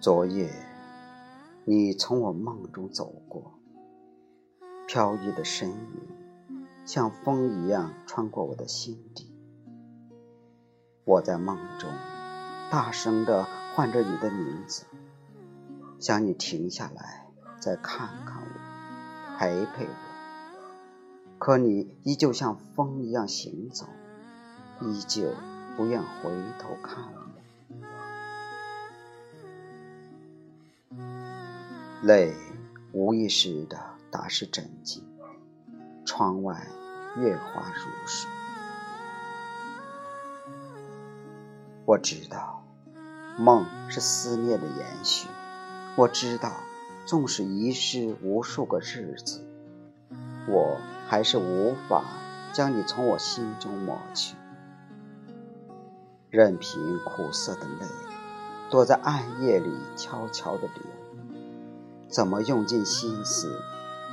昨夜，你从我梦中走过，飘逸的身影像风一样穿过我的心底。我在梦中大声地唤着你的名字，想你停下来再看看我，陪陪我。可你依旧像风一样行走，依旧不愿回头看我。泪无意识地打湿枕巾，窗外月华如水。我知道，梦是思念的延续。我知道，纵使遗失无数个日子，我还是无法将你从我心中抹去。任凭苦涩的泪躲在暗夜里悄悄地流。怎么用尽心思，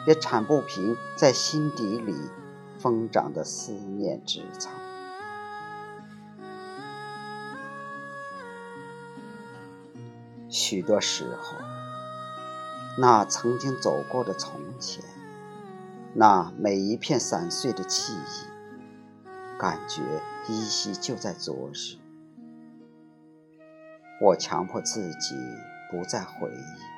也铲不平在心底里疯长的思念之草。许多时候，那曾经走过的从前，那每一片散碎的记忆，感觉依稀就在昨日。我强迫自己不再回忆。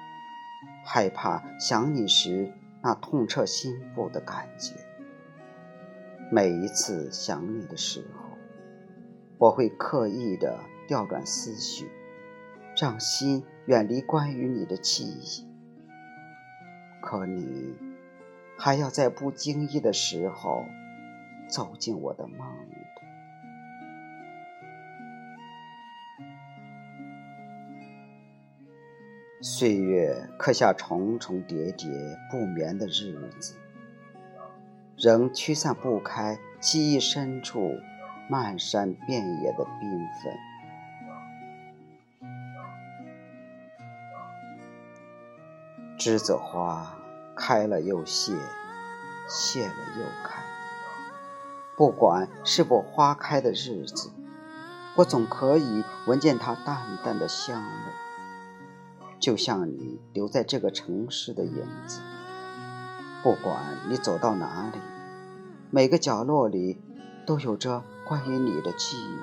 害怕想你时那痛彻心腹的感觉。每一次想你的时候，我会刻意的调转思绪，让心远离关于你的记忆。可你还要在不经意的时候走进我的梦里岁月刻下重重叠叠不眠的日子，仍驱散不开记忆深处漫山遍野的缤纷。栀子花开了又谢，谢了又开。不管是否花开的日子，我总可以闻见它淡淡的香味。就像你留在这个城市的影子，不管你走到哪里，每个角落里都有着关于你的记忆。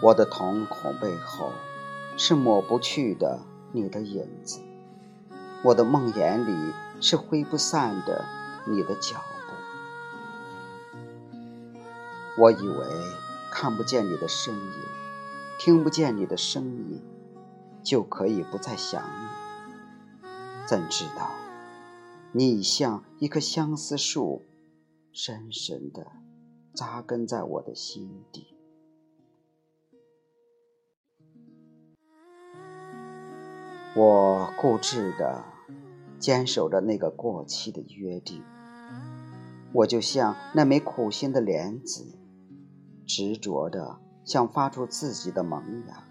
我的瞳孔背后是抹不去的你的影子，我的梦魇里是挥不散的你的脚步。我以为。看不见你的身影，听不见你的声音，就可以不再想你。怎知道，你已像一棵相思树，深深的扎根在我的心底。我固执的坚守着那个过期的约定，我就像那枚苦心的莲子。执着的想发出自己的萌芽，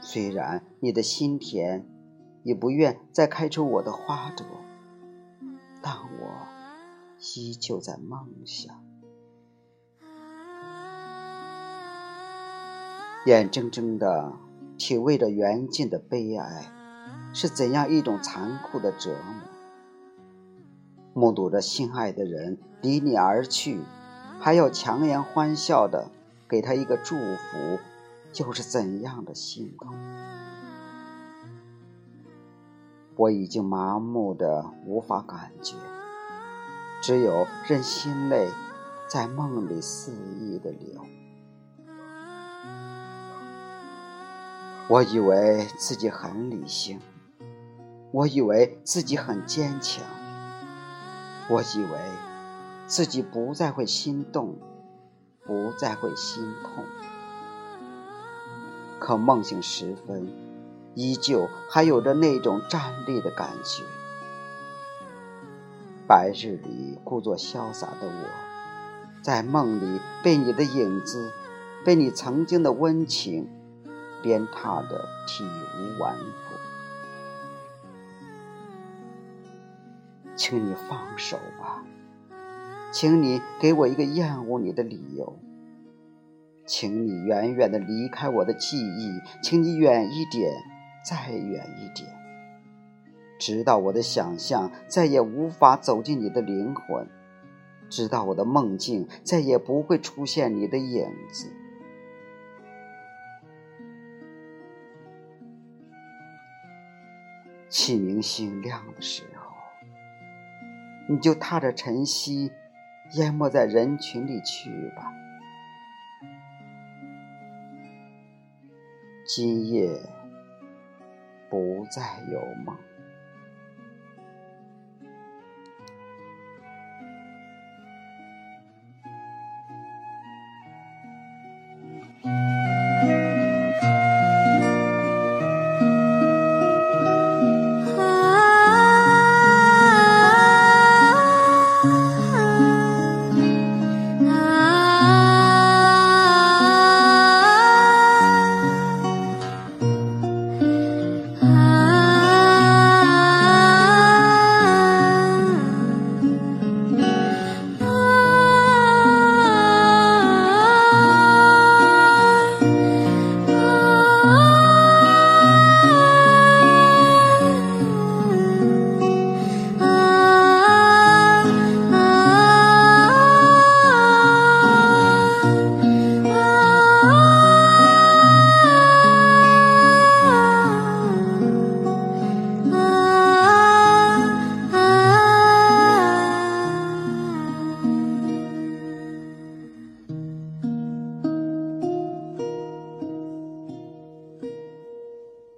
虽然你的心田已不愿再开出我的花朵，但我依旧在梦想，眼睁睁的体味着缘尽的悲哀，是怎样一种残酷的折磨？目睹着心爱的人离你而去。还要强颜欢笑的给他一个祝福，又是怎样的心痛？我已经麻木的无法感觉，只有任心泪在梦里肆意的流。我以为自己很理性，我以为自己很坚强，我以为。自己不再会心动，不再会心痛，可梦醒时分，依旧还有着那种站立的感觉。白日里故作潇洒的我，在梦里被你的影子，被你曾经的温情鞭挞的体无完肤。请你放手吧。请你给我一个厌恶你的理由，请你远远的离开我的记忆，请你远一点，再远一点，直到我的想象再也无法走进你的灵魂，直到我的梦境再也不会出现你的影子。启明星亮的时候，你就踏着晨曦，淹没在人群里去吧。今夜不再有梦。